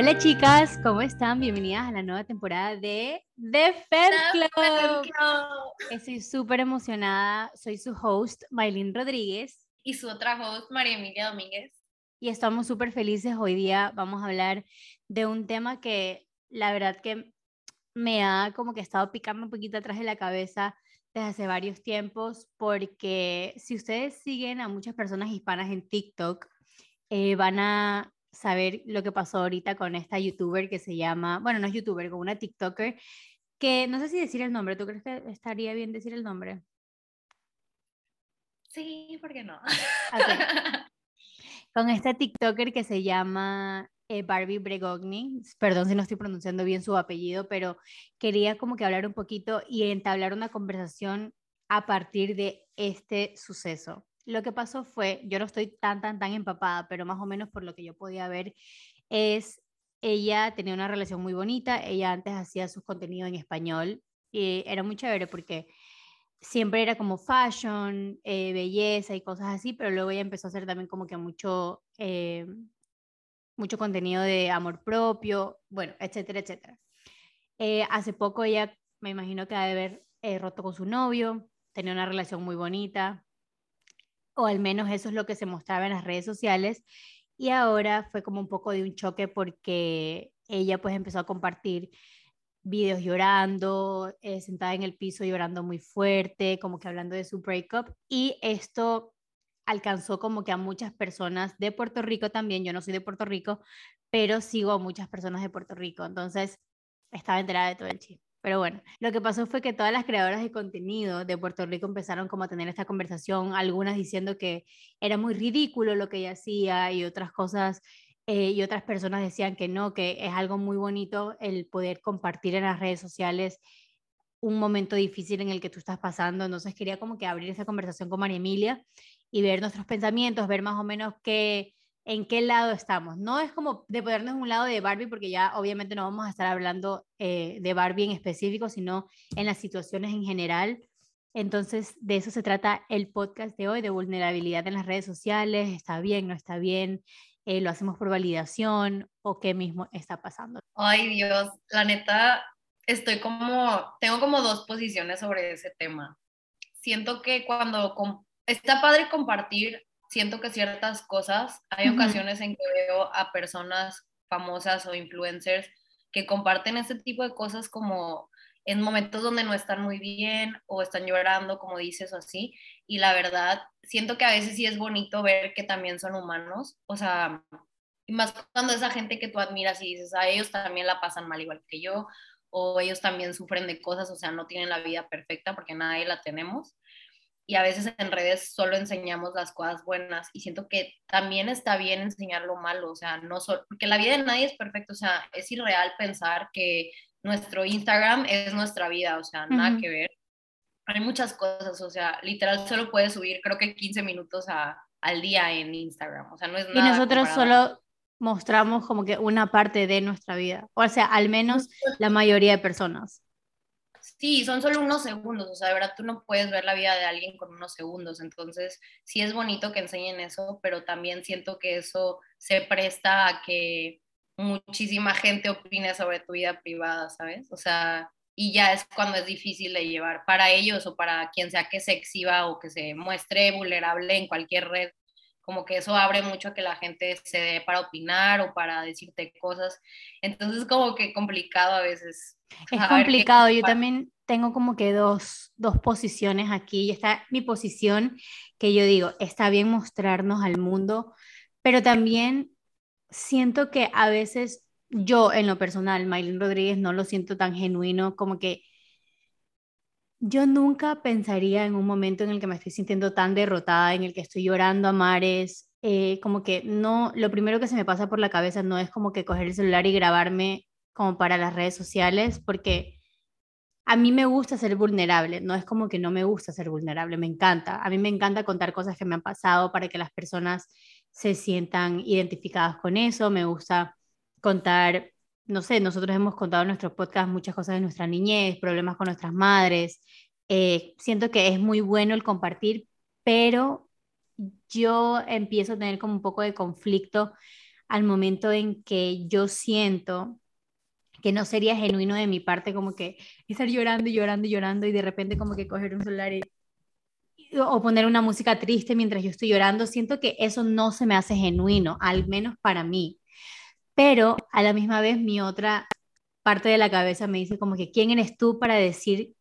Hola chicas, ¿cómo están? Bienvenidas a la nueva temporada de The Fem Club. Estoy súper emocionada. Soy su host, Maylin Rodríguez. Y su otra host, María Emilia Domínguez. Y estamos súper felices. Hoy día vamos a hablar de un tema que la verdad que me ha como que estado picando un poquito atrás de la cabeza desde hace varios tiempos, porque si ustedes siguen a muchas personas hispanas en TikTok, eh, van a saber lo que pasó ahorita con esta youtuber que se llama, bueno, no es youtuber, con una TikToker, que no sé si decir el nombre, ¿tú crees que estaría bien decir el nombre? Sí, ¿por qué no? con esta TikToker que se llama eh, Barbie Bregogni, perdón si no estoy pronunciando bien su apellido, pero quería como que hablar un poquito y entablar una conversación a partir de este suceso lo que pasó fue, yo no estoy tan, tan, tan empapada, pero más o menos por lo que yo podía ver, es, ella tenía una relación muy bonita, ella antes hacía sus contenidos en español y era muy chévere porque siempre era como fashion, eh, belleza y cosas así, pero luego ella empezó a hacer también como que mucho, eh, mucho contenido de amor propio, bueno, etcétera, etcétera. Eh, hace poco ella, me imagino que ha de haber roto con su novio, tenía una relación muy bonita, o al menos eso es lo que se mostraba en las redes sociales. Y ahora fue como un poco de un choque porque ella pues empezó a compartir videos llorando, eh, sentada en el piso llorando muy fuerte, como que hablando de su breakup. Y esto alcanzó como que a muchas personas de Puerto Rico también, yo no soy de Puerto Rico, pero sigo a muchas personas de Puerto Rico, entonces estaba enterada de todo el chisme. Pero bueno, lo que pasó fue que todas las creadoras de contenido de Puerto Rico empezaron como a tener esta conversación, algunas diciendo que era muy ridículo lo que ella hacía y otras cosas, eh, y otras personas decían que no, que es algo muy bonito el poder compartir en las redes sociales un momento difícil en el que tú estás pasando. Entonces quería como que abrir esa conversación con María Emilia y ver nuestros pensamientos, ver más o menos qué en qué lado estamos. No es como de ponernos un lado de Barbie, porque ya obviamente no vamos a estar hablando eh, de Barbie en específico, sino en las situaciones en general. Entonces, de eso se trata el podcast de hoy, de vulnerabilidad en las redes sociales, está bien, no está bien, eh, lo hacemos por validación o qué mismo está pasando. Ay Dios, la neta, estoy como, tengo como dos posiciones sobre ese tema. Siento que cuando está padre compartir siento que ciertas cosas, hay ocasiones en que veo a personas famosas o influencers que comparten este tipo de cosas como en momentos donde no están muy bien o están llorando, como dices, o así. Y la verdad, siento que a veces sí es bonito ver que también son humanos, o sea, y más cuando esa gente que tú admiras y dices, a ellos también la pasan mal igual que yo, o ellos también sufren de cosas, o sea, no tienen la vida perfecta porque nadie la tenemos y a veces en redes solo enseñamos las cosas buenas y siento que también está bien enseñar lo malo, o sea, no solo, porque la vida de nadie es perfecta, o sea, es irreal pensar que nuestro Instagram es nuestra vida, o sea, nada que ver. Hay muchas cosas, o sea, literal solo puedes subir creo que 15 minutos a, al día en Instagram, o sea, no es nada. Y nosotros solo mostramos como que una parte de nuestra vida, o sea, al menos la mayoría de personas. Sí, son solo unos segundos, o sea, de verdad tú no puedes ver la vida de alguien con unos segundos, entonces sí es bonito que enseñen eso, pero también siento que eso se presta a que muchísima gente opine sobre tu vida privada, ¿sabes? O sea, y ya es cuando es difícil de llevar para ellos o para quien sea que se exhiba o que se muestre vulnerable en cualquier red, como que eso abre mucho a que la gente se dé para opinar o para decirte cosas, entonces como que complicado a veces es complicado, yo también tengo como que dos, dos posiciones aquí y está mi posición que yo digo, está bien mostrarnos al mundo, pero también siento que a veces yo en lo personal, Maylin Rodríguez, no lo siento tan genuino como que yo nunca pensaría en un momento en el que me estoy sintiendo tan derrotada, en el que estoy llorando a mares, eh, como que no, lo primero que se me pasa por la cabeza no es como que coger el celular y grabarme como para las redes sociales, porque a mí me gusta ser vulnerable, no es como que no me gusta ser vulnerable, me encanta. A mí me encanta contar cosas que me han pasado para que las personas se sientan identificadas con eso, me gusta contar, no sé, nosotros hemos contado en nuestro podcast muchas cosas de nuestra niñez, problemas con nuestras madres. Eh, siento que es muy bueno el compartir, pero yo empiezo a tener como un poco de conflicto al momento en que yo siento que no sería genuino de mi parte como que estar llorando y llorando y llorando y de repente como que coger un celular y, o poner una música triste mientras yo estoy llorando, siento que eso no se me hace genuino, al menos para mí. Pero a la misma vez mi otra parte de la cabeza me dice como que quién eres tú para decir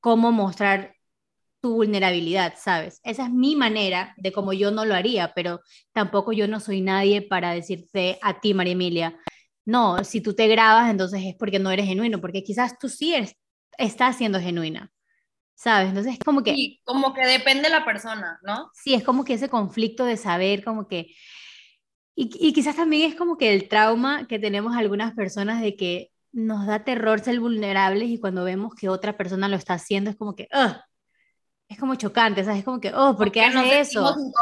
cómo mostrar tu vulnerabilidad, ¿sabes? Esa es mi manera de cómo yo no lo haría, pero tampoco yo no soy nadie para decirte a ti, María Emilia, no, si tú te grabas, entonces es porque no eres genuino, porque quizás tú sí estás siendo genuina, ¿sabes? Entonces es como que... Sí, como que depende de la persona, ¿no? Sí, es como que ese conflicto de saber, como que... Y, y quizás también es como que el trauma que tenemos algunas personas de que nos da terror ser vulnerables y cuando vemos que otra persona lo está haciendo es como que, es como chocante, ¿sabes? Es como que, oh, ¿por qué hace eso? Incómodos,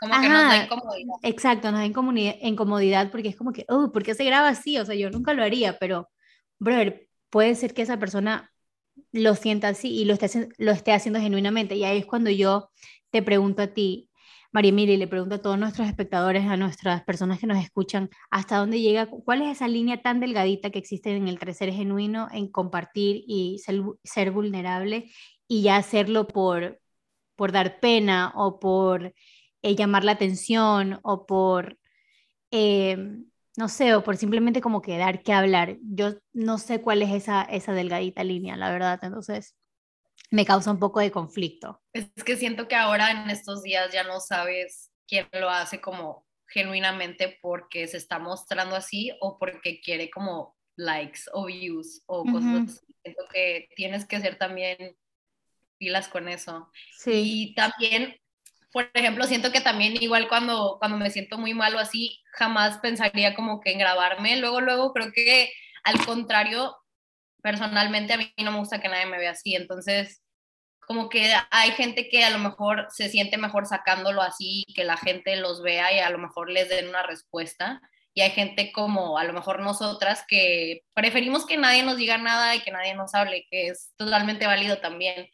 como que nos da incomodidad. Exacto, nos da incomodidad porque es como que, oh, ¿por qué se graba así? O sea, yo nunca lo haría, pero, brother, puede ser que esa persona lo sienta así y lo esté, lo esté haciendo genuinamente. Y ahí es cuando yo te pregunto a ti, María y le pregunto a todos nuestros espectadores, a nuestras personas que nos escuchan, hasta dónde llega, cuál es esa línea tan delgadita que existe en el crecer genuino, en compartir y ser, vulnerable y ya hacerlo por, por dar pena o por eh, llamar la atención o por, em, no sé, o por simplemente como quedar que hablar. Yo no sé cuál es esa, esa delgadita línea, la verdad. Entonces, me causa un poco de conflicto. Es que siento que ahora en estos días ya no sabes quién lo hace como genuinamente porque se está mostrando así o porque quiere como likes o views o cosas así. Siento que tienes que ser también pilas con eso. Sí. Y también, por ejemplo, siento que también igual cuando, cuando me siento muy mal o así, jamás pensaría como que en grabarme. Luego, luego creo que al contrario, personalmente a mí no me gusta que nadie me vea así, entonces como que hay gente que a lo mejor se siente mejor sacándolo así, que la gente los vea y a lo mejor les den una respuesta. Y hay gente como a lo mejor nosotras que preferimos que nadie nos diga nada y que nadie nos hable, que es totalmente válido también.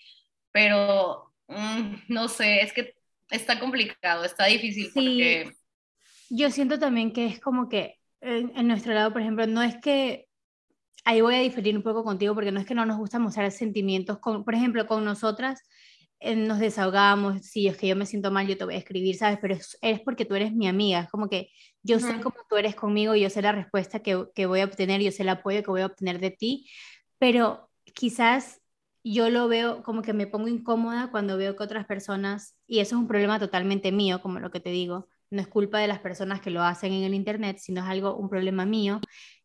Pero mm, no sé, es que está complicado, está difícil porque... Yo siento también que es como que en nuestro lado, por ejemplo, no es que ahí voy a diferir un poco contigo porque no es que no nos gusta mostrar sentimientos, con, por ejemplo, con nosotras eh, nos desahogamos, si es que yo me siento mal, yo te voy a escribir, ¿sabes? Pero es, porque tú eres mi amiga, es como que yo sé cómo tú eres conmigo, yo sé la respuesta que, que voy a obtener, yo sé el apoyo que voy a obtener de ti, pero quizás yo lo veo como que me pongo incómoda cuando veo que otras personas, y eso es un problema totalmente mío, como lo que te digo, no es culpa de las personas que lo hacen en el Internet, sino es algo, un problema mío,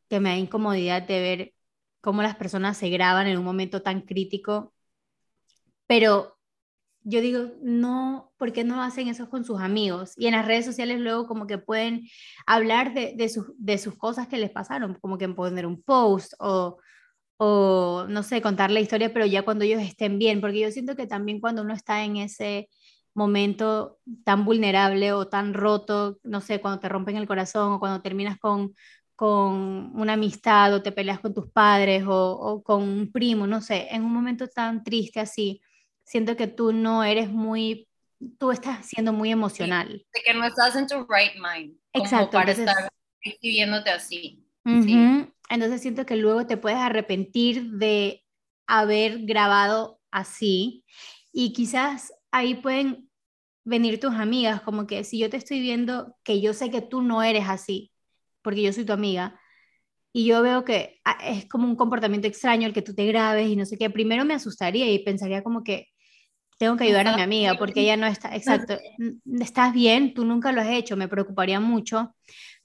que me da incomodidad de ver cómo las personas se graban en un momento tan crítico, pero yo digo, no, ¿por qué no hacen eso con sus amigos? Y en las redes sociales luego como que pueden hablar de, de, sus, de sus cosas que les pasaron, como que poner un post o, o, no sé, contar la historia, pero ya cuando ellos estén bien, porque yo siento que también cuando uno está en ese momento tan vulnerable o tan roto, no sé, cuando te rompen el corazón o cuando terminas con, con una amistad o te peleas con tus padres o, con un primo, no sé, en un momento tan triste así, siento que tú no eres muy, tú estás siendo muy emocional. de que no estás en tu right mind. Exacto. para estar viviéndote así. Entonces siento que luego te puedes arrepentir de haber grabado así y quizás ahí pueden venir tus amigas, como que si yo te estoy viendo que yo sé que tú no eres así, porque yo soy tu amiga, y yo veo que ah, es como un comportamiento extraño el que tú te grabes y no sé qué, primero me asustaría y pensaría como que tengo que ayudar a mi amiga porque ella no está, exacto, estás bien, tú nunca lo has hecho, me preocuparía mucho,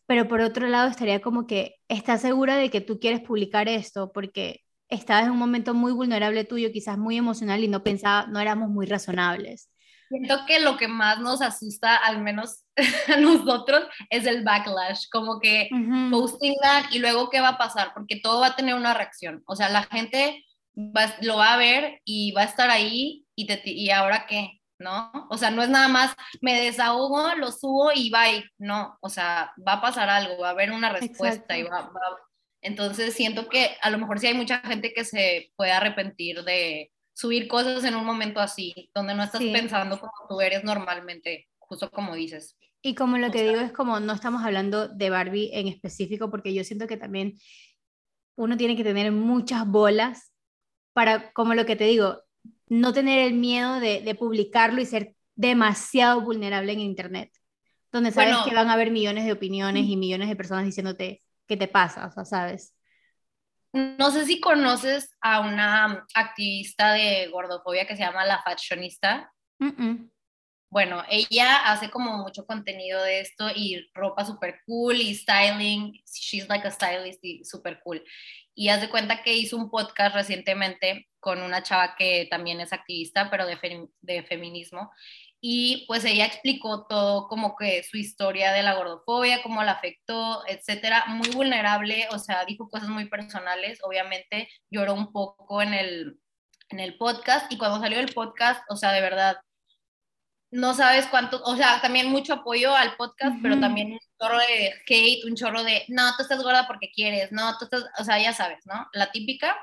pero por otro lado estaría como que estás segura de que tú quieres publicar esto porque estabas en un momento muy vulnerable tuyo, quizás muy emocional y no pensaba, no éramos muy razonables. Siento que lo que más nos asusta, al menos a nosotros, es el backlash, como que posting that y luego qué va a pasar, porque todo va a tener una reacción. O sea, la gente lo va a ver y va a estar ahí y, te, y ahora qué, ¿no? O sea, no es nada más me desahogo, lo subo y bye, no, o sea, va a pasar algo, va a haber una respuesta y va, va, Entonces siento que a lo mejor sí hay mucha gente que se puede arrepentir de subir cosas en un momento así, donde no estás pensando como tú eres normalmente, justo como dices. Y como lo que digo es como no estamos hablando de Barbie en específico, porque yo siento que también uno tiene que tener muchas bolas para, como lo que te digo, no tener el miedo de, de publicarlo y ser demasiado vulnerable en Internet, donde sabes que van a haber millones de opiniones y millones de personas diciéndote qué te pasa, o sea, ¿sabes? No sé si conoces a una activista de gordofobia que se llama La Fashionista. Bueno, ella hace como mucho contenido de esto y ropa súper cool y styling. She's like a stylist y súper cool. Y haz de cuenta que hizo un podcast recientemente con una chava que también es activista, pero de, de feminismo y pues ella explicó todo como que su historia de la gordofobia, cómo la afectó, etcétera, muy vulnerable, o sea, dijo cosas muy personales, obviamente lloró un poco en el, en el podcast y cuando salió el podcast, o sea, de verdad, no sabes cuánto, o sea, también mucho apoyo al podcast, pero también un chorro de hate, un chorro de, no, tú estás gorda porque quieres, no, tú estás, o sea, ya sabes, ¿no? La típica.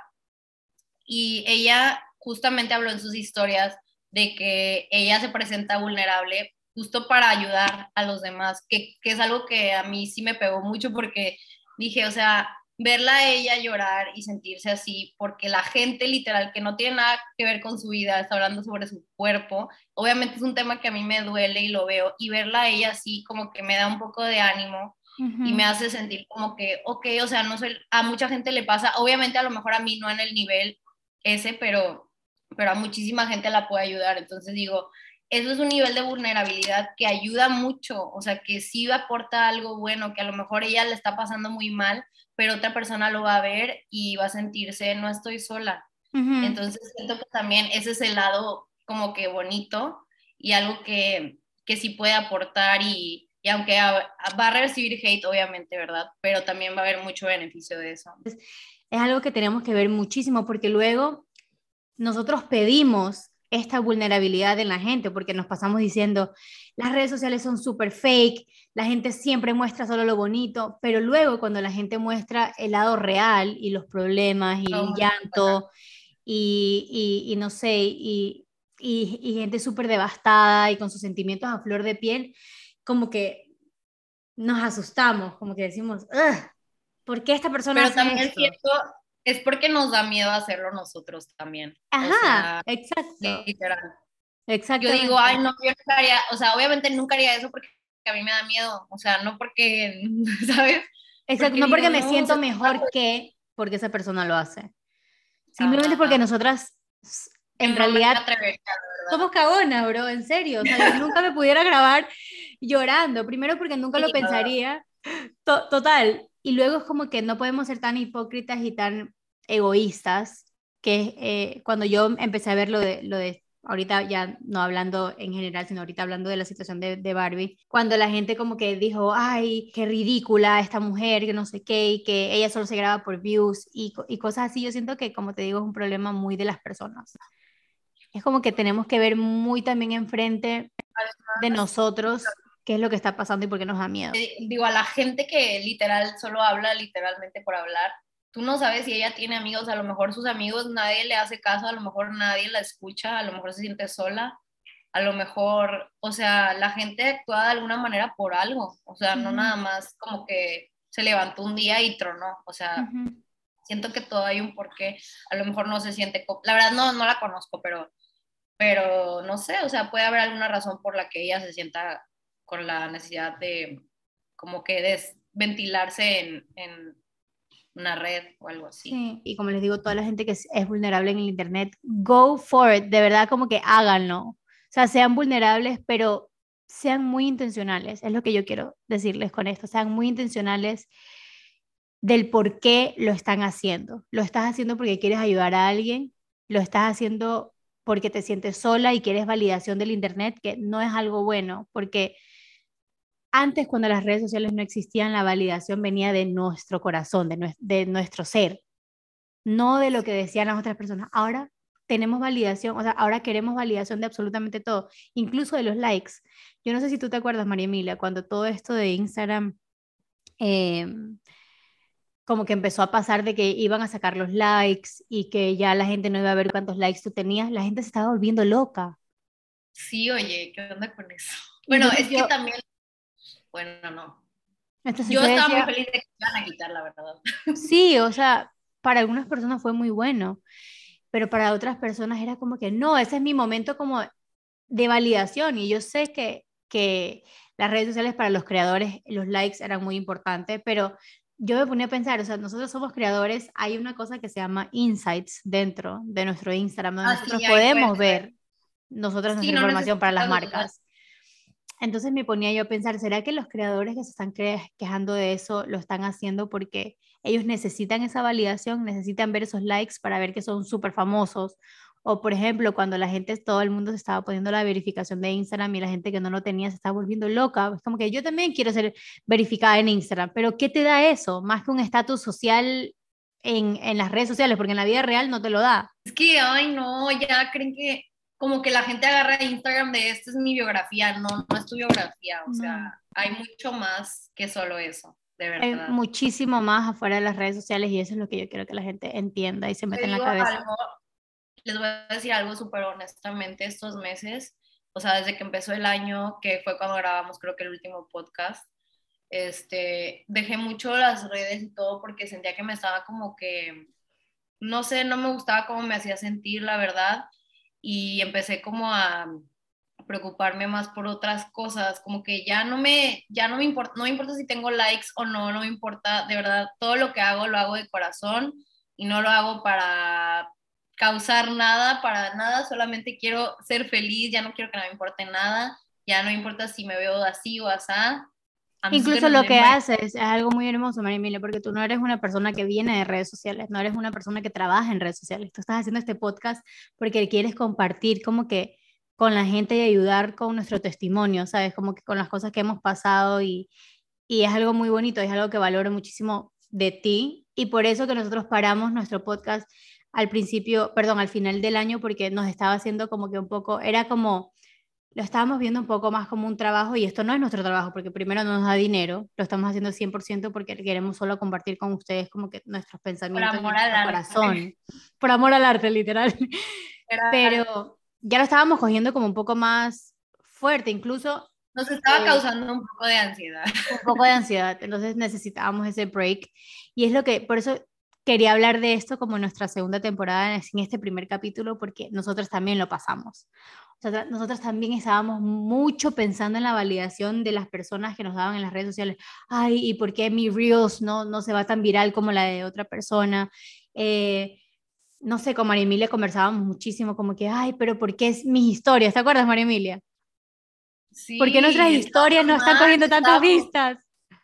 Y ella justamente habló en sus historias de que ella se presenta vulnerable justo para ayudar a los demás, que, que, es algo que a mí sí me pegó mucho porque dije, o sea, verla a ella llorar y sentirse así, porque la gente literal que no tiene nada que ver con su vida está hablando sobre su cuerpo, obviamente es un tema que a mí me duele y lo veo, y verla a ella así como que me da un poco de ánimo y me hace sentir como que, ok, o sea, no soy, a mucha gente le pasa, obviamente a lo mejor a mí no en el nivel ese, pero pero a muchísima gente la puede ayudar. Entonces digo, eso es un nivel de vulnerabilidad que ayuda mucho, o sea, que sí aporta algo bueno, que a lo mejor ella le está pasando muy mal, pero otra persona lo va a ver y va a sentirse, no estoy sola. Entonces siento que también ese es el lado como que bonito y algo que, que sí puede aportar y, y aunque va a recibir hate, obviamente, ¿verdad? Pero también va a haber mucho beneficio de eso. Es algo que tenemos que ver muchísimo porque luego nosotros pedimos esta vulnerabilidad en la gente porque nos pasamos diciendo, las redes sociales son súper fake, la gente siempre muestra solo lo bonito, pero luego cuando la gente muestra el lado real y los problemas y el llanto y, y, no sé, y, y gente súper devastada y con sus sentimientos a flor de piel, como que nos asustamos, como que decimos, ¿por qué esta persona pero también esto? Es porque nos da miedo hacerlo nosotros también. Ajá, exacto. Literal. Exacto. Yo digo, ay, no, yo nunca haría, o sea, obviamente nunca haría eso porque a mí me da miedo, o sea, no porque, ¿sabes? Exacto, no porque me siento mejor que porque esa persona lo hace. Simplemente porque nosotras, en realidad, somos cagonas, bro, en serio. O sea, yo nunca me pudiera grabar llorando. Primero porque nunca lo pensaría. total. Y luego es como que no podemos ser tan hipócritas y tan egoístas, que eh, cuando yo empecé a ver lo de, lo de, ahorita ya no hablando en general, sino ahorita hablando de la situación de, Barbie, cuando la gente como que dijo, ay, qué ridícula esta mujer, que no sé qué, y que ella solo se graba por views y, y cosas así, yo siento que, como te digo, es un problema muy de las personas. Es como que tenemos que ver muy también enfrente de nosotros qué es lo que está pasando y por qué nos da miedo. Eh, digo, a la gente que literal solo habla literalmente por hablar, tú no sabes si ella tiene amigos, a lo mejor sus amigos nadie le hace caso, a lo mejor nadie la escucha, a lo mejor se siente sola, a lo mejor, o sea, la gente actúa de alguna manera por algo, o sea, no nada más como que se levantó un día y tronó, o sea, siento que todo hay un porqué, a lo mejor no se siente, la verdad no, no la conozco, pero, pero no sé, o sea, puede haber alguna razón por la que ella se sienta con la necesidad de como que desventilarse en, en una red o algo así. Sí, y como les digo, toda la gente que es, vulnerable en el Internet, go for it, de verdad como que háganlo. O sea, sean vulnerables, pero sean muy intencionales, es lo que yo quiero decirles con esto, sean muy intencionales del por qué lo están haciendo. Lo estás haciendo porque quieres ayudar a alguien, lo estás haciendo porque te sientes sola y quieres validación del Internet, que no es algo bueno, porque antes, cuando las redes sociales no existían, la validación venía de nuestro corazón, de, nuestro ser, no de lo que decían las otras personas. Ahora tenemos validación, o sea, ahora queremos validación de absolutamente todo, incluso de los likes. Yo no sé si tú te acuerdas, María Emilia, cuando todo esto de Instagram, em, como que empezó a pasar de que iban a sacar los likes y que ya la gente no iba a ver cuántos likes tú tenías, la gente se estaba volviendo loca. Sí, oye, ¿qué onda con eso? Bueno, es que también bueno, no. Yo estaba muy feliz de que iban a quitar, la verdad. Sí, o sea, para algunas personas fue muy bueno, pero para otras personas era como que no, ese es mi momento como de validación y yo sé que, que las redes sociales para los creadores, los likes eran muy importantes, pero yo me ponía a pensar, o sea, nosotros somos creadores, hay una cosa que se llama insights dentro de nuestro Instagram, donde ah, nosotros podemos ver nosotros nuestra información para las marcas. Entonces me ponía yo a pensar, ¿será que los creadores que se están quejando de eso lo están haciendo porque ellos necesitan esa validación, necesitan ver esos likes para ver que son súper famosos? O por ejemplo, cuando la gente, todo el mundo se estaba poniendo la verificación de Instagram y la gente que no lo tenía se estaba volviendo loca. Es como que yo también quiero ser verificada en Instagram, pero ¿qué te da eso? Más que un estatus social en, en las redes sociales, porque en la vida real no te lo da. Es que, ay, no, ya creen que como que la gente agarra Instagram de esta es mi biografía, no, no es tu biografía, o sea, hay mucho más que solo eso, de verdad. Hay muchísimo más afuera de las redes sociales y eso es lo que yo quiero que la gente entienda y se meta en la cabeza. les voy a decir algo súper honestamente, estos meses, o sea, desde que empezó el año, que fue cuando grabamos creo que el último podcast, este, dejé mucho las redes y todo porque sentía que me estaba como que, no sé, no me gustaba cómo me hacía sentir, la verdad y empecé como a preocuparme más por otras cosas, como que ya no me, ya no me importa, no importa si tengo likes o no, no me importa, de verdad, todo lo que hago lo hago de corazón y no lo hago para causar nada, para nada, solamente quiero ser feliz, ya no quiero que no me importe nada, ya no importa si me veo así o así, Incluso lo que haces es algo muy hermoso, María Emilia, porque tú no eres una persona que viene de redes sociales, no eres una persona que trabaja en redes sociales. Tú estás haciendo este podcast porque quieres compartir como que con la gente y ayudar con nuestro testimonio, ¿sabes? Como que con las cosas que hemos pasado y, y es algo muy bonito, es algo que valoro muchísimo de ti y por eso que nosotros paramos nuestro podcast al principio, perdón, al final del año porque nos estaba haciendo como que un poco, era como lo estábamos viendo un poco más como un trabajo y esto no es nuestro trabajo porque primero no nos da dinero, lo estamos haciendo 100% porque queremos solo compartir con ustedes como que nuestros pensamientos por amor al corazón, por amor al arte literal. Pero ya lo estábamos cogiendo como un poco más fuerte, incluso nos estaba eh, causando un poco de ansiedad. Un poco de ansiedad, entonces necesitábamos ese break. Y es lo que por eso quería hablar de esto como nuestra segunda temporada en este primer capítulo porque nosotros también lo pasamos nosotros también estábamos mucho pensando en la validación de las personas que nos daban en las redes sociales. Ay, ¿y por qué mi Reels no, no se va tan viral como la de otra persona? Eh, no sé, con María Emilia conversábamos muchísimo, como que, ay, pero ¿por qué es mis historias? ¿Te acuerdas, María Emilia? Sí, ¿Por qué nuestras historias no están cogiendo tantas vistas?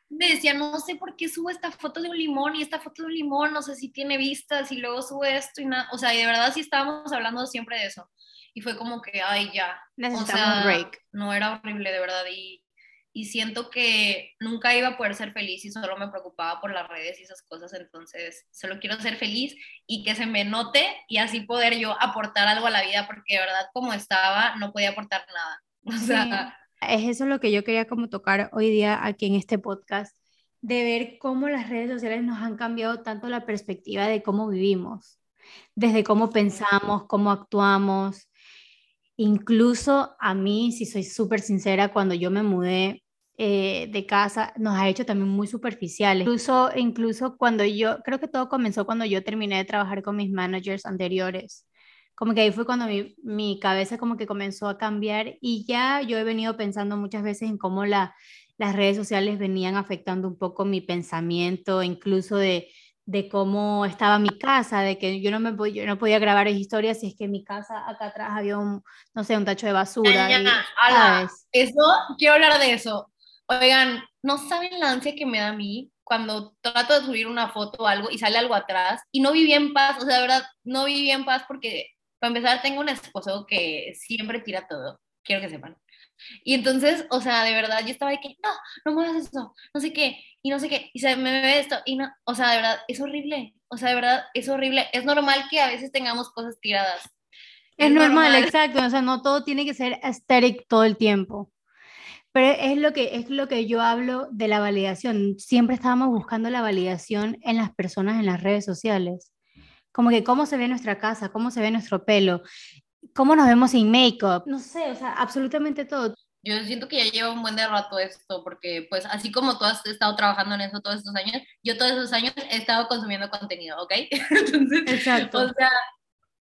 Me decía, no sé por qué subo esta foto de un limón y esta foto de un limón, no sé si tiene vistas y luego sube esto y nada. O sea, y de verdad sí estábamos hablando siempre de eso y fue como que, ay, ya. Necesitamos un break. No era horrible, de verdad. Y, y siento que nunca iba a poder ser feliz y solo me preocupaba por las redes y esas cosas. Entonces, solo quiero ser feliz y que se me note y así poder yo aportar algo a la vida, porque de verdad, como estaba, no podía aportar nada. O sea. Es eso lo que yo quería como tocar hoy día aquí en este podcast, de ver cómo las redes sociales nos han cambiado tanto la perspectiva de cómo vivimos, desde cómo pensamos, cómo actuamos, Incluso a mí, si soy súper sincera, cuando yo me mudé eh, de casa, nos ha hecho también muy superficiales. Incluso, incluso cuando yo, creo que todo comenzó cuando yo terminé de trabajar con mis managers anteriores. Como que ahí fue cuando mi, mi cabeza como que comenzó a cambiar y ya yo he venido pensando muchas veces en cómo la, las redes sociales venían afectando un poco mi pensamiento, incluso de de cómo estaba mi casa, de que yo no, me, yo no podía grabar historias si es que en mi casa acá atrás había un, no sé, un tacho de basura. eso, quiero hablar de eso. Oigan, no saben la ansia que me da a mí cuando trato de subir una foto o algo y sale algo atrás y no viví en paz, o sea, de verdad, no viví en paz porque, para empezar, tengo un esposo que siempre tira todo, quiero que sepan. Y entonces, o sea, de verdad, yo estaba de que, no, no hagas eso, no sé qué, y no sé qué, y se me ve esto, y no, o sea, de verdad, es horrible, o sea, de verdad, es horrible. Es normal que a veces tengamos cosas tiradas. Es, normal, exacto, o sea, no todo tiene que ser aesthetic todo el tiempo. Pero es lo que es lo que yo hablo de la validación. Siempre estábamos buscando la validación en las personas en las redes sociales. Como que cómo se ve nuestra casa, cómo se ve nuestro pelo, cómo nos vemos sin make-up, no sé, o sea, absolutamente todo. Yo siento que ya lleva un buen de rato esto, porque pues así como tú has estado trabajando en eso todos estos años, yo todos esos años he estado consumiendo contenido, ¿ok? Entonces, Exacto. o sea,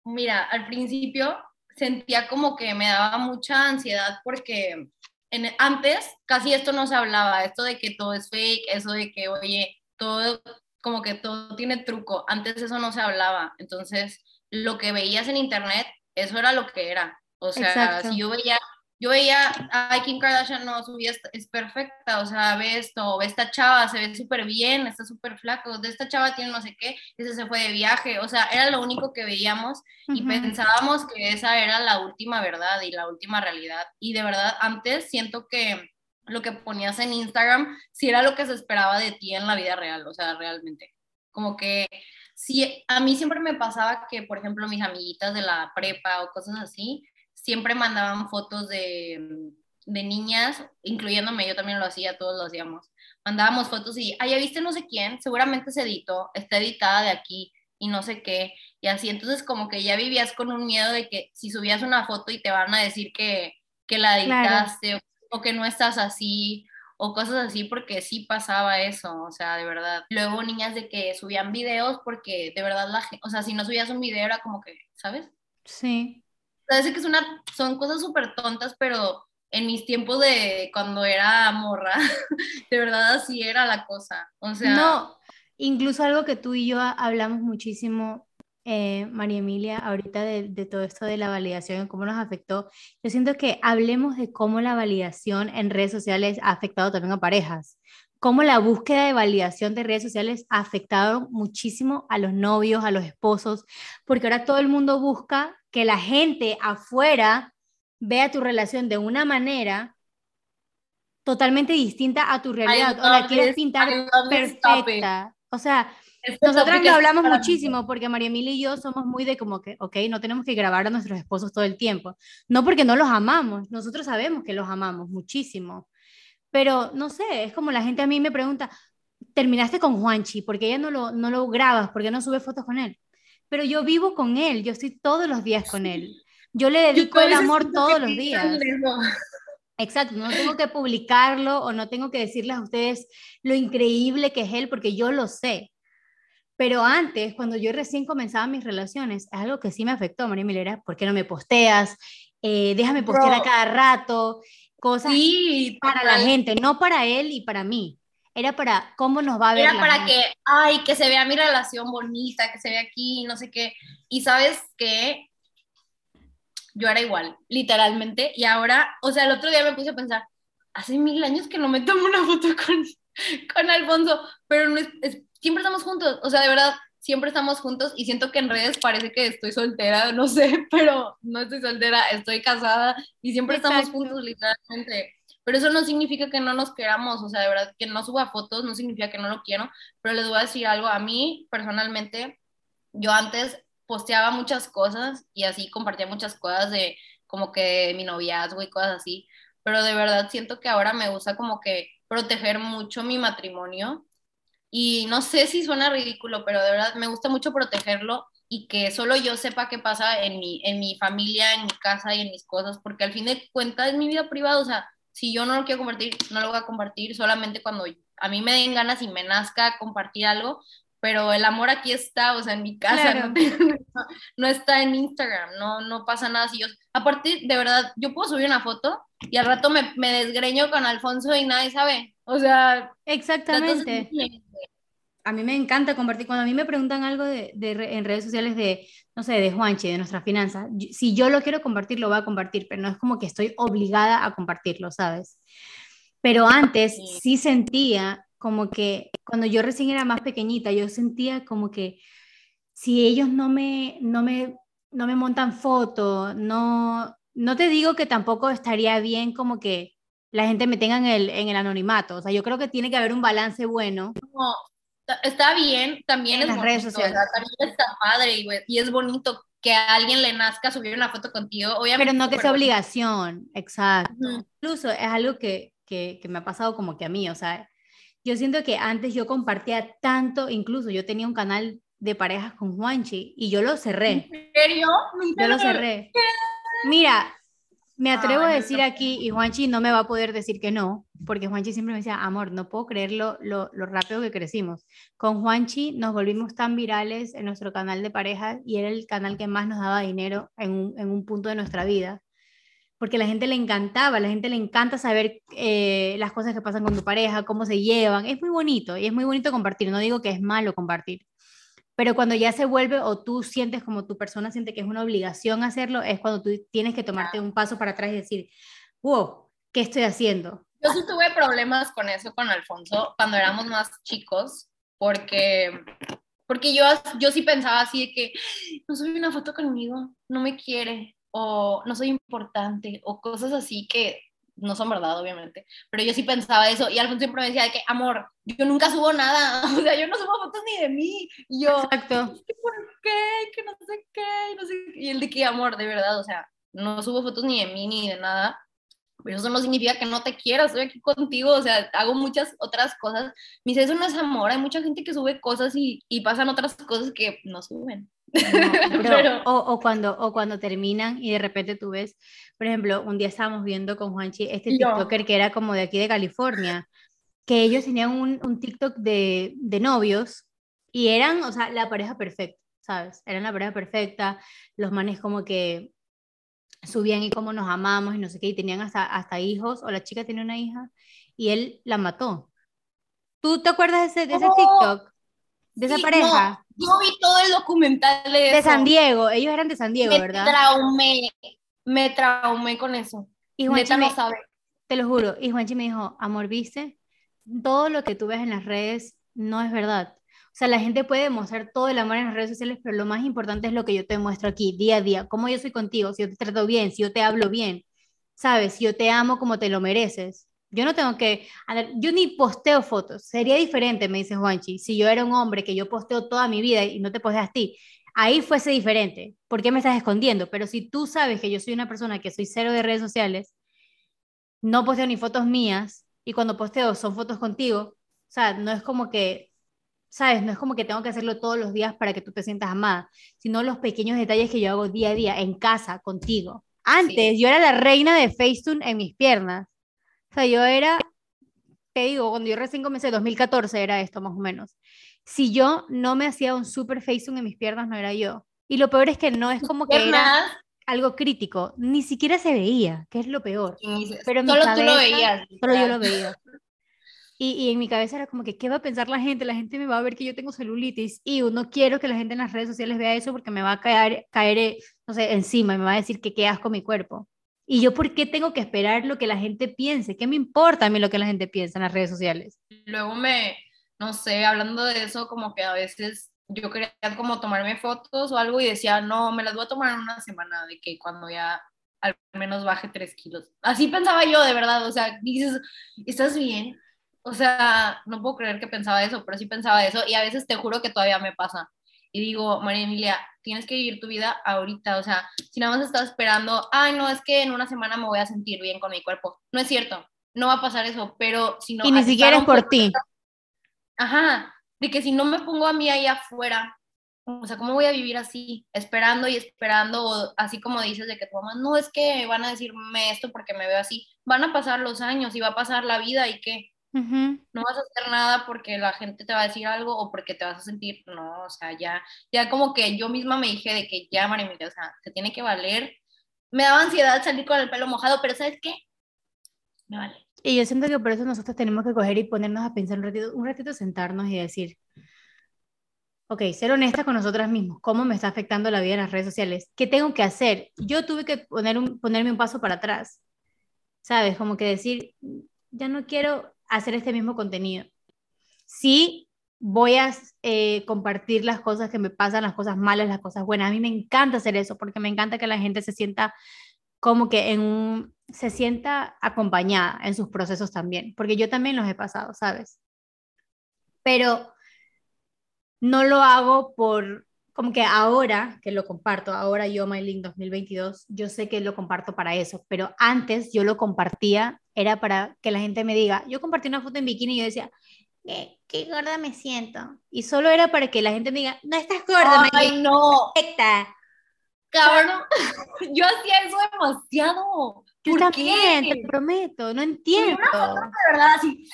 mira, al principio sentía como que me daba mucha ansiedad porque en, antes casi esto no se hablaba, esto de que todo es fake, eso de que, oye, todo, como que todo tiene truco, antes eso no se hablaba, entonces lo que veías en internet, eso era lo que era, o sea, si yo veía yo veía, a Kim Kardashian no, subía, es perfecta, o sea, ve esto, ve esta chava, se ve súper bien, está súper flaco, de esta chava tiene no sé qué, ese se fue de viaje, o sea, era lo único que veíamos y pensábamos que esa era la última verdad y la última realidad. Y de verdad, antes siento que lo que ponías en Instagram sí era lo que se esperaba de ti en la vida real, o sea, realmente. Como que sí, a mí siempre me pasaba que, por ejemplo, mis amiguitas de la prepa o cosas así, siempre mandaban fotos de, de niñas, incluyéndome, yo también lo hacía, todos lo hacíamos. Mandábamos fotos y, ah, ya viste no sé quién, seguramente se editó, está editada de aquí y no sé qué. Y así, entonces como que ya vivías con un miedo de que si subías una foto y te van a decir que, que la editaste o, que no estás así o cosas así, porque sí pasaba eso, o sea, de verdad. Luego niñas de que subían videos porque de verdad la gente, o sea, si no subías un video era como que, ¿sabes? Sí. Sabes que es una, son cosas súper tontas, pero en mis tiempos de cuando era morra, de verdad así era la cosa. O sea. No, incluso algo que tú y yo hablamos muchísimo, eh, María Emilia, ahorita de, de, todo esto de la validación cómo nos afectó. Yo siento que hablemos de cómo la validación en redes sociales ha afectado también a parejas cómo la búsqueda de validación de redes sociales ha afectado muchísimo a los novios, a los esposos, porque ahora todo el mundo busca que la gente afuera vea tu relación de una manera totalmente distinta a tu realidad, o la quieres pintar perfecta. O sea, nosotros lo hablamos muchísimo porque María Emilia y yo somos muy de como que, ok, no tenemos que grabar a nuestros esposos todo el tiempo. No porque no los amamos, nosotros sabemos que los amamos muchísimo. Pero no sé, es como la gente a mí me pregunta, terminaste con Juanchi, porque ella no lo, no lo grabas, porque no sube fotos con él. Pero yo vivo con él, yo estoy todos los días con él. Yo le dedico el amor todos los días. Exacto, no tengo que publicarlo o no tengo que decirles a ustedes lo increíble que es él, porque yo lo sé. Pero antes, cuando yo recién comenzaba mis relaciones, es algo que sí me afectó, María Milera, ¿por qué no me posteas? Eh, déjame postear a cada rato cosas sí, para la gente, no para él y para mí. Era para cómo nos va a ver. Era para que, ay, que se vea mi relación bonita, que se vea aquí, no sé qué. Y sabes que yo era igual, literalmente. Y ahora, o sea, el otro día me puse a pensar, hace mil años que no me tomo una foto con, con Alfonso, pero no siempre estamos juntos. O sea, de verdad, siempre estamos juntos y siento que en redes parece que estoy soltera, no sé, pero no estoy soltera, estoy casada y siempre estamos juntos literalmente. Pero eso no significa que no nos queramos, o sea, de verdad, que no suba fotos no significa que no lo quiero, pero les voy a decir algo, a mí personalmente, yo antes posteaba muchas cosas y así compartía muchas cosas de como que mi noviazgo y cosas así, pero de verdad siento que ahora me gusta como que proteger mucho mi matrimonio y no sé si suena ridículo, pero de verdad me gusta mucho protegerlo y que solo yo sepa qué pasa en mi, en mi familia, en mi casa y en mis cosas, porque al fin de cuentas es mi vida privada, o sea, si yo no lo quiero compartir, no lo voy a compartir solamente cuando a mí me den ganas y me nazca compartir algo, pero el amor aquí está, o sea, en mi casa, no, está en Instagram, no, no pasa nada si yo, aparte, de verdad, yo puedo subir una foto y al rato me, me desgreño con Alfonso y nadie sabe, o sea, exactamente a mí me encanta compartir, cuando a mí me preguntan algo de, en redes sociales de, no sé, de Juanche, de nuestras finanzas, si yo lo quiero compartir, lo voy a compartir, pero no es como que estoy obligada a compartirlo, ¿sabes? Pero antes sí, sentía como que cuando yo recién era más pequeñita, yo sentía como que si ellos no me, no me, no me montan foto, no, no te digo que tampoco estaría bien como que la gente me tenga en el, en el anonimato, o sea, yo creo que tiene que haber un balance bueno. No está bien, también es bonito, también está padre y, es bonito que a alguien le nazca subir una foto contigo, obviamente. Pero no que sea obligación, exacto. Incluso es algo que, que, que, me ha pasado como que a mí, o sea, yo siento que antes yo compartía tanto, incluso yo tenía un canal de parejas con Juanchi y yo lo cerré. ¿En serio? Yo lo cerré. Mira, Me atrevo a decir no. aquí, y Juanchi no me va a poder decir que no, porque Juanchi siempre me decía, amor, no puedo creer lo, lo, lo rápido que crecimos. Con Juanchi nos volvimos tan virales en nuestro canal de pareja y era el canal que más nos daba dinero en un, en un punto de nuestra vida. Porque a la gente le encantaba, a la gente le encanta saber eh, las cosas que pasan con tu pareja, cómo se llevan. Es muy bonito y es muy bonito compartir. No digo que es malo compartir, pero cuando ya se vuelve o tú sientes como tu persona siente que es una obligación hacerlo, es cuando tú tienes que tomarte un paso para atrás y decir, wow, ¿qué estoy haciendo? Yo sí tuve problemas con eso con Alfonso cuando éramos más chicos, porque, porque yo, yo sí pensaba así de que no soy una foto conmigo, no me quiere, o no soy importante, o cosas así que no son verdad, obviamente, pero yo sí pensaba eso, y Alfonso siempre me decía de que, amor, yo nunca subo nada, o sea, yo no subo fotos ni de mí, y yo, Exacto. ¿por qué? Que no sé qué, y no sé qué. y el de que, amor, de verdad, o sea, no subo fotos ni de mí ni de nada, pero eso no significa que no te quiera, estoy aquí contigo, o sea, hago muchas otras cosas. Me dice, eso no es amor, hay mucha gente que sube cosas y, y pasan otras cosas que no suben. No, bro, Pero- o, o cuando, o cuando terminan y de repente tú ves, por ejemplo, un día estábamos viendo con Juanchi este. TikToker que era como de aquí de California, que ellos tenían un, un TikTok de, de novios y eran, o sea, la pareja perfecta, ¿sabes? Eran la pareja perfecta, los manes como que subían y cómo nos amamos y no sé qué, y tenían hasta, hasta hijos, o la chica tenía una hija y él la mató. ¿Tú te acuerdas de ese, de ese Oh, TikTok? De esa pareja. no, yo vi todo el documental de eso. San Diego, ellos eran de San Diego, me ¿verdad? traumé, me traumé con eso. Y Juanchi no me, sabe. te lo juro, y Juanchi me dijo, amor, ¿viste? Todo lo que tú ves en las redes no es verdad. O sea, la gente puede demostrar todo el amor en las redes sociales, pero lo más importante es lo que yo te muestro aquí, día a día, cómo yo soy contigo, si yo te trato bien, si yo te hablo bien, ¿sabes? Si yo te amo como te lo mereces. Yo no tengo que, yo ni posteo fotos, sería diferente, me dice Juanchi, si yo era un hombre que yo posteo toda mi vida y no te posteas a ti, ahí fuese diferente, ¿por qué me estás escondiendo? Pero si tú sabes que yo soy una persona que soy cero de redes sociales, no posteo ni fotos mías y cuando posteo son fotos contigo, o sea, no es como que, ¿sabes? No es como que tengo que hacerlo todos los días para que tú te sientas amada, sino los pequeños detalles que yo hago día a día en casa contigo. Antes yo era la reina de Facetune en mis piernas. O sea, yo era, te digo, cuando yo recién comencé, 2014 era esto más o menos. Si yo no me hacía un super Facetune en mis piernas, no era yo. Y lo peor es que no es como que era algo crítico, ni siquiera se veía, que es lo peor. Pero en mi solo tú lo cabeza, veías. Solo yo lo veía. Y, y en mi cabeza era como que, ¿qué va a pensar la gente? La gente me va a ver que yo tengo celulitis y no quiero que la gente en las redes sociales vea eso porque me va a caer, caer eh, no sé, encima y me va a decir que qué asco mi cuerpo. Y yo, ¿por qué tengo que esperar lo que la gente piense? ¿Qué me importa a mí lo que la gente piensa en las redes sociales? Luego me, no sé, hablando de eso, como que a veces yo quería como tomarme fotos o algo y decía, no, me las voy a tomar en una semana, de que cuando ya al menos baje tres kilos. Así pensaba yo, de verdad, o sea, dices, ¿estás bien? O sea, no puedo creer que pensaba eso, pero sí pensaba eso y a veces te juro que todavía me pasa. Y digo, María Emilia, tienes que vivir tu vida ahorita, o sea, si nada más estás esperando, ay, no, es que en una semana me voy a sentir bien con mi cuerpo. No es cierto, no va a pasar eso, pero si no... y ni siquiera es por ti. Ajá, de que si no me pongo a mí ahí afuera, o sea, ¿cómo voy a vivir así? Esperando y esperando, o así como dices de que tu mamá, no es que van a decirme esto porque me veo así, van a pasar los años y va a pasar la vida y que Ujú. no vas a hacer nada porque la gente te va a decir algo o porque te vas a sentir, no, o sea, ya, ya como que yo misma me dije de que ya, María Emilia, o sea, te tiene que valer. Me daba ansiedad salir con el pelo mojado, pero ¿sabes qué? Me vale. Y yo siento que por eso nosotros tenemos que coger y ponernos a pensar un ratito, un ratito sentarnos y decir, ok, ser honesta con nosotras mismos, ¿cómo me está afectando la vida en las redes sociales? ¿Qué tengo que hacer? Yo tuve que poner un, ponerme un paso para atrás, ¿sabes? Como que decir, ya no quiero hacer este mismo contenido. Sí, voy a eh, compartir las cosas que me pasan, las cosas malas, las cosas buenas. A mí me encanta hacer eso porque me encanta que la gente se sienta como que en un, se sienta acompañada en sus procesos también, porque yo también los he pasado, ¿sabes? Pero no lo hago por, como que ahora que lo comparto, ahora yo, MyLink 2022, yo sé que lo comparto para eso, pero antes yo lo compartía, era para que la gente me diga, yo compartí una foto en bikini y yo decía, qué, qué gorda me siento. Y solo era para que la gente me diga, no estás gorda, Ay, MyLink, no. perfecta. cabrón, yo hacía eso demasiado. Yo también, te prometo, no entiendo. de verdad, así.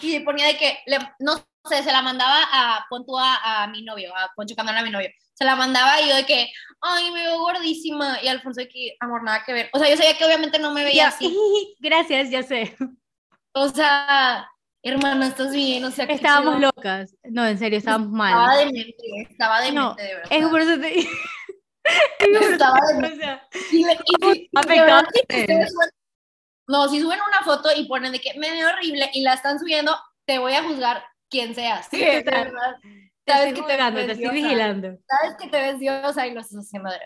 Y ponía de que, no sé, se la mandaba a, pon a, a mi novio, a Poncho Canal a mi novio. Se la mandaba y yo de que, ay, me veo gordísima. Y Alfonso de que, amor, nada que ver. O sea, yo sabía que obviamente no me veía así. Gracias, ya sé. O sea, hermana, ¿estás bien? O sea, estábamos locas. No, en serio, estábamos mal. Estaba demente, estaba demente, no, de verdad. Es por eso te estaba demente. Sea, y, no, si suben una foto y ponen de que me veo horrible y la están subiendo, te voy a juzgar quien seas. Sí, verdad. Sabes que te, te estoy vigilando. Sabes que te ves diosa y lo estás haciendo de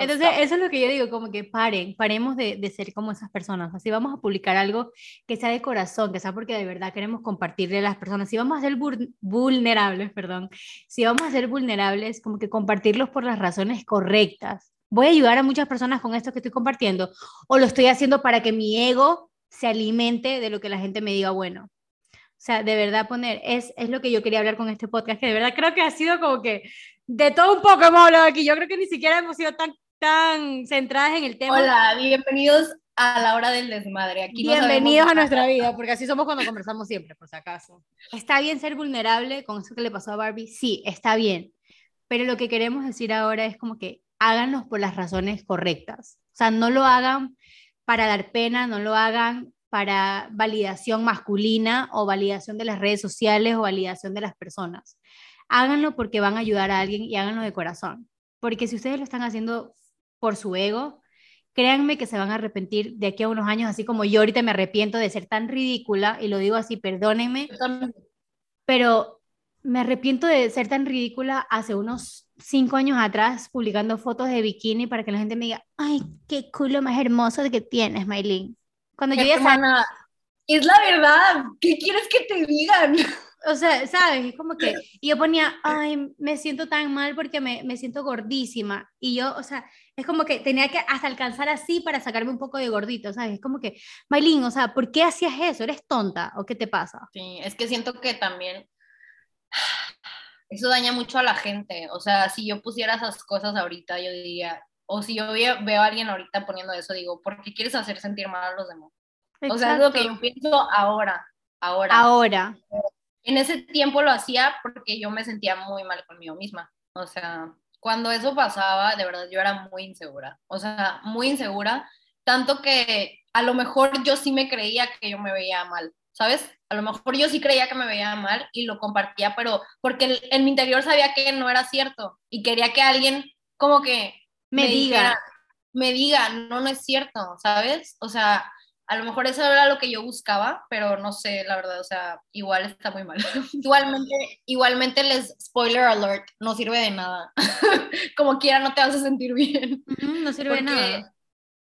entonces, eso es lo que yo digo, como que paren, paremos de, de, ser como esas personas. Así vamos a publicar algo que sea de corazón, que sea porque de verdad queremos compartirle a las personas. Si vamos a ser vulnerables, perdón, si vamos a ser vulnerables, como que compartirlos por las razones correctas. Voy a ayudar a muchas personas con esto que estoy compartiendo, o lo estoy haciendo para que mi ego se alimente de lo que la gente me diga bueno. O sea, de verdad poner, es, es lo que yo quería hablar con este podcast, que de verdad creo que ha sido como que de todo un poco hemos hablado aquí. Yo creo que ni siquiera hemos sido tan tan centradas en el tema. Hola, bienvenidos a la hora del desmadre. Aquí bienvenidos a nuestra vida, porque así somos cuando conversamos siempre, por si acaso. ¿Está bien ser vulnerable con eso que le pasó a Barbie? Sí, está bien. Pero lo que queremos decir ahora es como que háganlo por las razones correctas. O sea, no lo hagan para dar pena, no lo hagan para validación masculina o validación de las redes sociales o validación de las personas. Háganlo porque van a ayudar a alguien y háganlo de corazón. Porque si ustedes lo están haciendo por su ego, créanme que se van a arrepentir de aquí a unos años, así como yo ahorita me arrepiento de ser tan ridícula, y lo digo así, perdónenme, pero me arrepiento de ser tan ridícula hace unos cinco años atrás, publicando fotos de bikini para que la gente me diga, ay, qué culo más hermoso de que tienes, Maylin. Cuando yo ya es la verdad, ¿qué quieres que te digan? o sea, ¿sabes? Es como que y yo ponía, ay, me siento tan mal porque me, me, siento gordísima. Y yo, o sea, es como que tenía que hasta alcanzar así para sacarme un poco de gordito, ¿sabes? Es como que, Maylin, o sea, ¿por qué hacías eso? ¿Eres tonta o qué te pasa? Sí, es que siento que también eso daña mucho a la gente. O sea, si yo pusiera esas cosas ahorita, yo diría, o si yo veo, veo a alguien ahorita poniendo eso, digo, ¿por qué quieres hacer sentir mal a los demás? O sea, es lo que yo pienso ahora, ahora. Ahora en ese tiempo lo hacía porque yo me sentía muy mal conmigo misma. O sea, cuando eso pasaba, de verdad yo era muy insegura. O sea, muy insegura, tanto que a lo mejor yo sí me creía que yo me veía mal, ¿sabes? A lo mejor yo sí creía que me veía mal y lo compartía, pero porque en mi interior sabía que no era cierto y quería que alguien como que me, diga, me diga, no, no es cierto, ¿sabes? O sea, a lo mejor eso era lo que yo buscaba, pero no sé, la verdad, o sea, igual está muy mal. igualmente, igualmente les, spoiler alert, no sirve de nada. Como quiera, no te vas a sentir bien. no sirve de nada.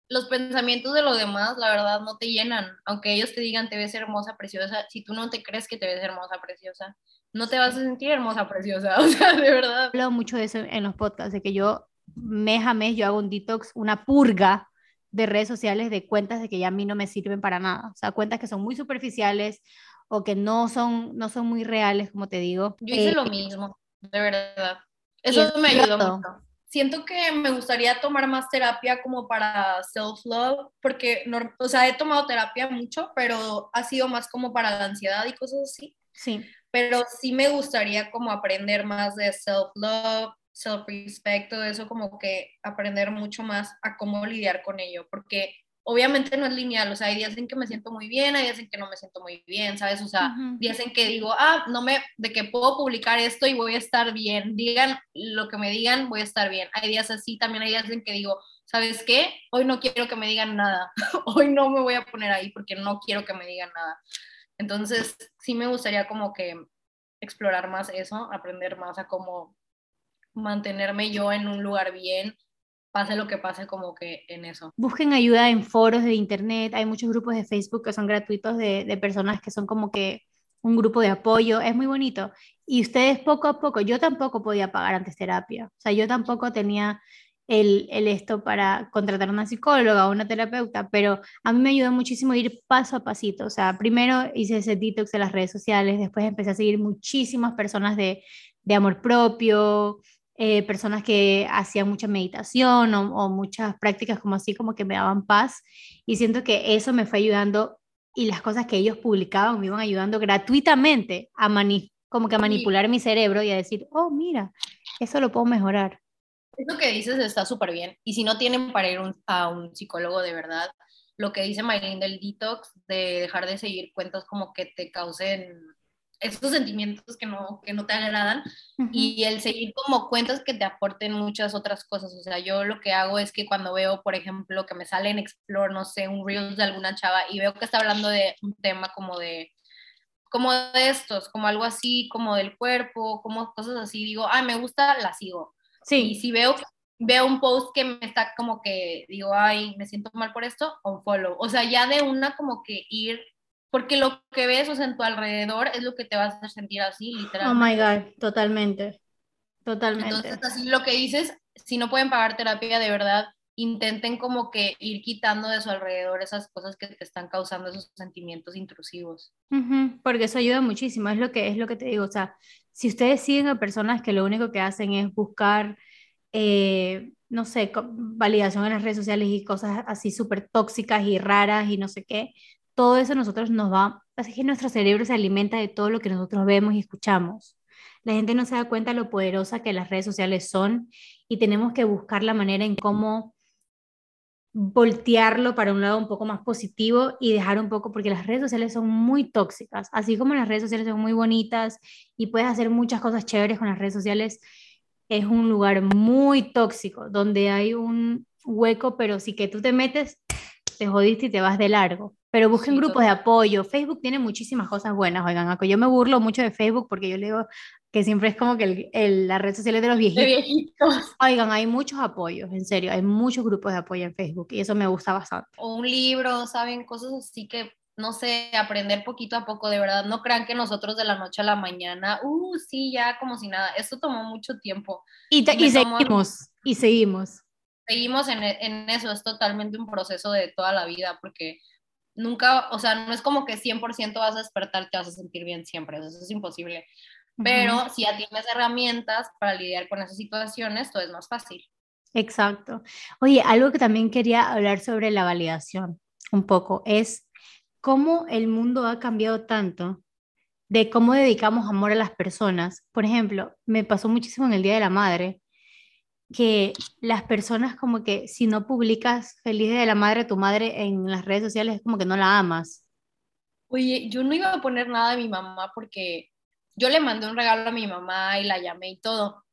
Los pensamientos de los demás, la verdad, no te llenan. Aunque ellos te digan, te ves hermosa, preciosa, si tú no te crees que te ves hermosa, preciosa, no te vas a sentir hermosa, preciosa. O sea, de verdad. He hablado mucho de eso en los podcasts, de que yo mes a mes yo hago un detox, una purga de redes sociales de cuentas de que ya a mí no me sirven para nada. O sea, cuentas que son muy superficiales o que no son, no son muy reales, como te digo. Yo hice lo eh, mismo, de verdad. Eso me ayudó mucho. Siento que me gustaría tomar más terapia como para self-love, porque, no, o sea, he tomado terapia mucho, pero ha sido más como para la ansiedad y cosas así. Sí. Pero sí me gustaría como aprender más de self-love, self-respect, todo eso, como que aprender mucho más a cómo lidiar con ello, porque obviamente no es lineal, o sea, hay días en que me siento muy bien, hay días en que no me siento muy bien, ¿sabes? O sea, días en que digo, ah, no me, de que puedo publicar esto y voy a estar bien, digan lo que me digan, voy a estar bien. Hay días así, también hay días en que digo, ¿sabes qué? Hoy no quiero que me digan nada, hoy no me voy a poner ahí porque no quiero que me digan nada. Entonces, sí me gustaría como que explorar más eso, aprender más a cómo mantenerme yo en un lugar bien, pase lo que pase como que en eso. Busquen ayuda en foros de internet, hay muchos grupos de Facebook que son gratuitos de, de personas que son como que un grupo de apoyo, es muy bonito. Y ustedes poco a poco, yo tampoco podía pagar antes terapia, o sea, yo tampoco tenía el, el, esto para contratar a una psicóloga o una terapeuta, pero a mí me ayudó muchísimo ir paso a pasito. O sea, primero hice ese detox de las redes sociales, después empecé a seguir muchísimas personas de, de amor propio, eh, personas que hacían mucha meditación o, o, muchas prácticas como así, como que me daban paz. Y siento que eso me fue ayudando y las cosas que ellos publicaban me iban ayudando gratuitamente a, mani como que a manipular mi cerebro y a decir, oh, mira, eso lo puedo mejorar. Eso que dices está súper bien. Y si no tienen para ir a un psicólogo de verdad, lo que dice Maylin del detox, de dejar de seguir cuentas como que te causen esos sentimientos que no, que no te agradan y el seguir como cuentas que te aporten muchas otras cosas. O sea, yo lo que hago es que cuando veo, por ejemplo, que me sale en Explore, no sé, un Reels de alguna chava y veo que está hablando de un tema como de como de estos, como algo así, como del cuerpo, como cosas así, digo, ay, me gusta, la sigo. Sí. Y si veo, veo un post que me está como que digo, ay, me siento mal por esto, un follow. O sea, ya de una como que ir, porque lo que ves o sea, en tu alrededor es lo que te vas a hacer sentir así, literalmente. Oh my God, totalmente. Totalmente. Entonces, así lo que dices, si no pueden pagar terapia, de verdad, intenten como que ir quitando de su alrededor esas cosas que te están causando esos sentimientos intrusivos. porque eso ayuda muchísimo, es lo que es lo que te digo, o sea, si ustedes siguen a personas que lo único que hacen es buscar, eh, no sé, validación en las redes sociales y cosas así súper tóxicas y raras y no sé qué, todo eso nosotros nos va, así que nuestro cerebro se alimenta de todo lo que nosotros vemos y escuchamos. La gente no se da cuenta lo poderosa que las redes sociales son y tenemos que buscar la manera en cómo voltearlo para un lado un poco más positivo y dejar un poco, porque las redes sociales son muy tóxicas, así como las redes sociales son muy bonitas y puedes hacer muchas cosas chéveres con las redes sociales, es un lugar muy tóxico, donde hay un hueco, pero si que tú te metes, te jodiste y te vas de largo. Pero busquen grupos de apoyo. Facebook tiene muchísimas cosas buenas, oigan, yo me burlo mucho de Facebook porque yo le digo que siempre es como que el, la red social es de los viejitos. Oigan, hay muchos apoyos, en serio, hay muchos grupos de apoyo en Facebook y eso me gusta bastante. O un libro, ¿saben? Cosas así que, no sé, aprender poquito a poco, de verdad. No crean que nosotros de la noche a la mañana, uh, sí, ya como si nada. Esto tomó mucho tiempo. Y, y, seguimos, y seguimos. Seguimos en, en eso, es totalmente un proceso de toda la vida porque nunca, o sea, no es como que 100% vas a despertar, te vas a sentir bien siempre, eso es imposible. Pero si ya tienes herramientas para lidiar con esas situaciones, todo es más fácil. Exacto. Oye, algo que también quería hablar sobre la validación un poco es cómo el mundo ha cambiado tanto de cómo dedicamos amor a las personas. Por ejemplo, me pasó muchísimo en el Día de la Madre que las personas como que si no publicas feliz de la Madre tu madre en las redes sociales es como que no la amas. Oye, yo no iba a poner nada de mi mamá porque yo le mandé un regalo a mi mamá y la llamé y todo.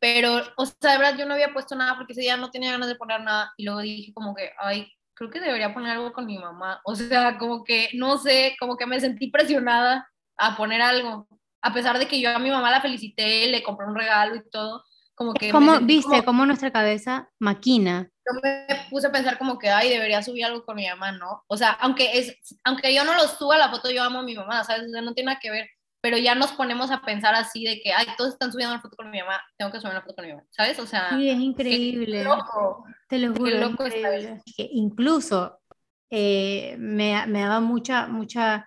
Pero, o sea, de verdad yo no había puesto nada porque ese día no tenía ganas de poner nada y luego dije como que, ay, creo que debería poner algo con mi mamá. O sea, como que, no sé, como que me sentí presionada a poner algo. A pesar de que yo a mi mamá la felicité, le compré un regalo y todo, como que... ¿Cómo viste cómo nuestra cabeza maquina? Yo me puse a pensar como que, ay, debería subir algo con mi mamá, ¿no? O sea, aunque, es, aunque yo no lo suba la foto, yo amo a mi mamá, ¿sabes? O sea, no tiene nada que ver pero ya nos ponemos a pensar así de que, ay, todos están subiendo una foto con mi mamá, tengo que subir una foto con mi mamá, ¿sabes? O sea, sí, es increíble. loco. Te lo juro. Qué loco que incluso eh, me, me, daba mucha, mucha,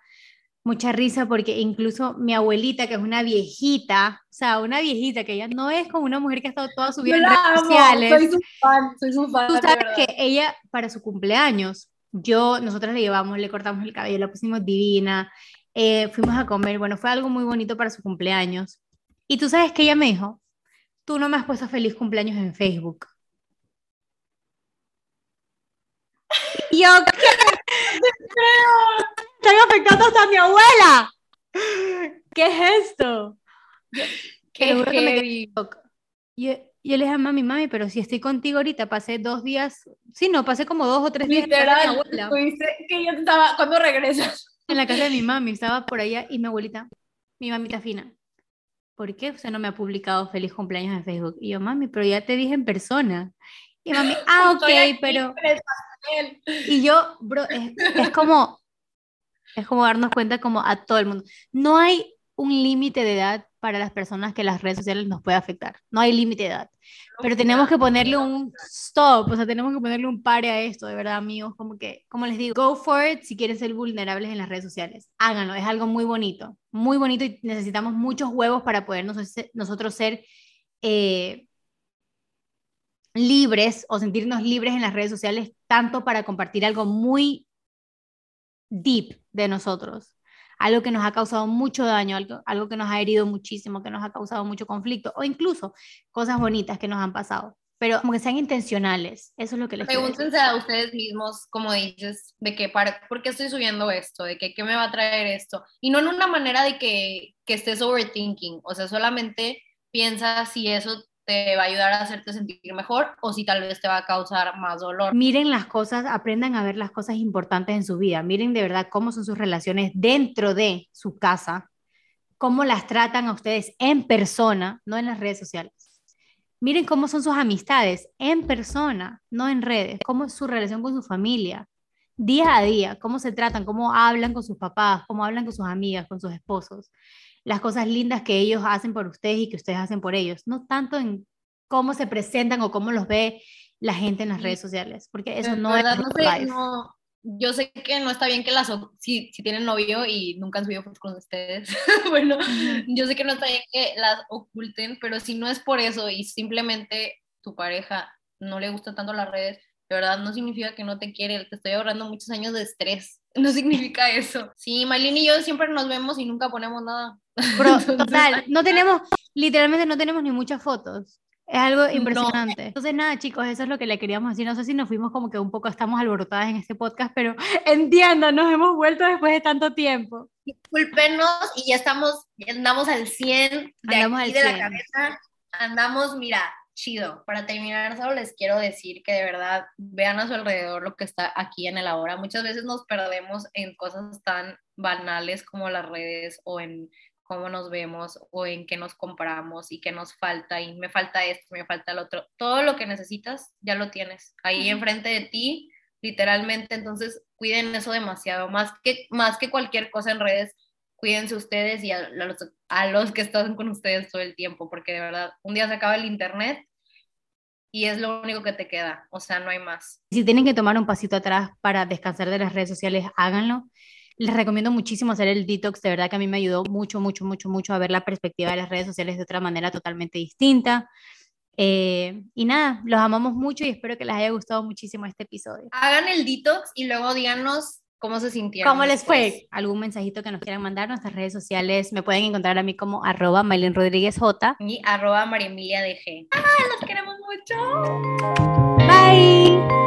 mucha risa porque incluso mi abuelita, que es una viejita, o sea, una viejita que ya no es como una mujer que ha estado toda su vida en redes sociales. Soy su fan, soy su fan. Tú sabes que ella, para su cumpleaños, yo, nosotros le llevamos, le cortamos el cabello, la pusimos divina, eh, fuimos a comer, bueno, fue algo muy bonito para su cumpleaños. Y tú sabes que ella me dijo, tú no me has puesto feliz cumpleaños en Facebook. Y yo, ¿qué? Estoy afectando hasta a mi abuela. ¿Qué es esto? Qué heavy. Yo, yo le dije a mami, mami, pero si estoy contigo ahorita, pasé dos días, sí, no, pasé como dos o tres días. Literal, que yo estaba, ¿cuándo regresas? en la casa de mi mami, estaba por allá y mi abuelita, mi mamita fina, ¿por qué usted no me ha publicado feliz cumpleaños en Facebook? Y yo, mami, pero ya te dije en persona. Y mami, ah, ok, pero... Y yo, bro, es, como, es como darnos cuenta como a todo el mundo. No hay un límite de edad para las personas que las redes sociales nos puede afectar. No hay límite de edad. Pero tenemos que ponerle un stop, o sea, tenemos que ponerle un pare a esto, de verdad, amigos. Como que, como les digo, go for it si quieren ser vulnerables en las redes sociales. Háganlo, es algo muy bonito, muy bonito y necesitamos muchos huevos para poder nosotros ser eh, libres o sentirnos libres en las redes sociales tanto para compartir algo muy deep de nosotros, algo que nos ha causado mucho daño, algo, algo que nos ha herido muchísimo, que nos ha causado mucho conflicto o incluso cosas bonitas que nos han pasado pero como que sean intencionales. Eso es lo que les Pregúntense a ustedes mismos, como dices, de qué para, ¿por qué estoy subiendo esto? ¿De qué, qué me va a traer esto? Y no en una manera de que, que estés overthinking, o sea, solamente piensa si eso te va a ayudar a hacerte sentir mejor o si tal vez te va a causar más dolor. Miren las cosas, aprendan a ver las cosas importantes en su vida. Miren de verdad cómo son sus relaciones dentro de su casa, cómo las tratan a ustedes en persona, no en las redes sociales. Miren cómo son sus amistades en persona, no en redes, cómo es su relación con su familia, día a día, cómo se tratan, cómo hablan con sus papás, cómo hablan con sus amigas, con sus esposos, las cosas lindas que ellos hacen por ustedes y que ustedes hacen por ellos, no tanto en cómo se presentan o cómo los ve la gente en las redes sociales, porque eso no es no, yo sé que no está bien que las, si, si tienen novio y nunca han subido fotos con ustedes, bueno, yo sé que no está bien que las oculten, pero si no es por eso y simplemente tu pareja no le gustan tanto las redes, de verdad no significa que no te quiere, te estoy ahorrando muchos años de estrés, no significa eso. Sí, Maylin y yo siempre nos vemos y nunca ponemos nada. Pero, total, no tenemos, literalmente no tenemos ni muchas fotos. Es algo impresionante. Entonces, nada, chicos, eso es lo que le queríamos decir. No sé si nos fuimos como que un poco, estamos alborotadas en este podcast, pero entiendo, nos hemos vuelto después de tanto tiempo. Disculpenos y ya estamos, ya andamos al 100 de aquí de la cabeza. Andamos, mira, chido. Para terminar, solo les quiero decir que de verdad vean a su alrededor lo que está aquí en el ahora. Muchas veces nos perdemos en cosas tan banales como las redes o en cómo nos vemos o en qué nos compramos y qué nos falta y me falta esto, me falta el otro. Todo lo que necesitas ya lo tienes ahí enfrente de ti, literalmente. Entonces, cuiden eso demasiado, más que, más que cualquier cosa en redes. Cuídense ustedes y a los, a los que están con ustedes todo el tiempo, porque de verdad, un día se acaba el internet y es lo único que te queda, o sea, no hay más. Si tienen que tomar un pasito atrás para descansar de las redes sociales, háganlo. Les recomiendo muchísimo hacer el detox, de verdad que a mí me ayudó mucho, mucho, mucho, mucho a ver la perspectiva de las redes sociales de otra manera totalmente distinta. Eh, y nada, los amamos mucho y espero que les haya gustado muchísimo este episodio. Hagan el detox y luego díganos cómo se sintieron. ¿Cómo les fue? ¿Algún mensajito que nos quieran mandar? Nuestras redes sociales me pueden encontrar a mí como arroba Maylin Rodríguez J. Y arroba María Emilia DG. ¡Ah, los queremos mucho! Bye.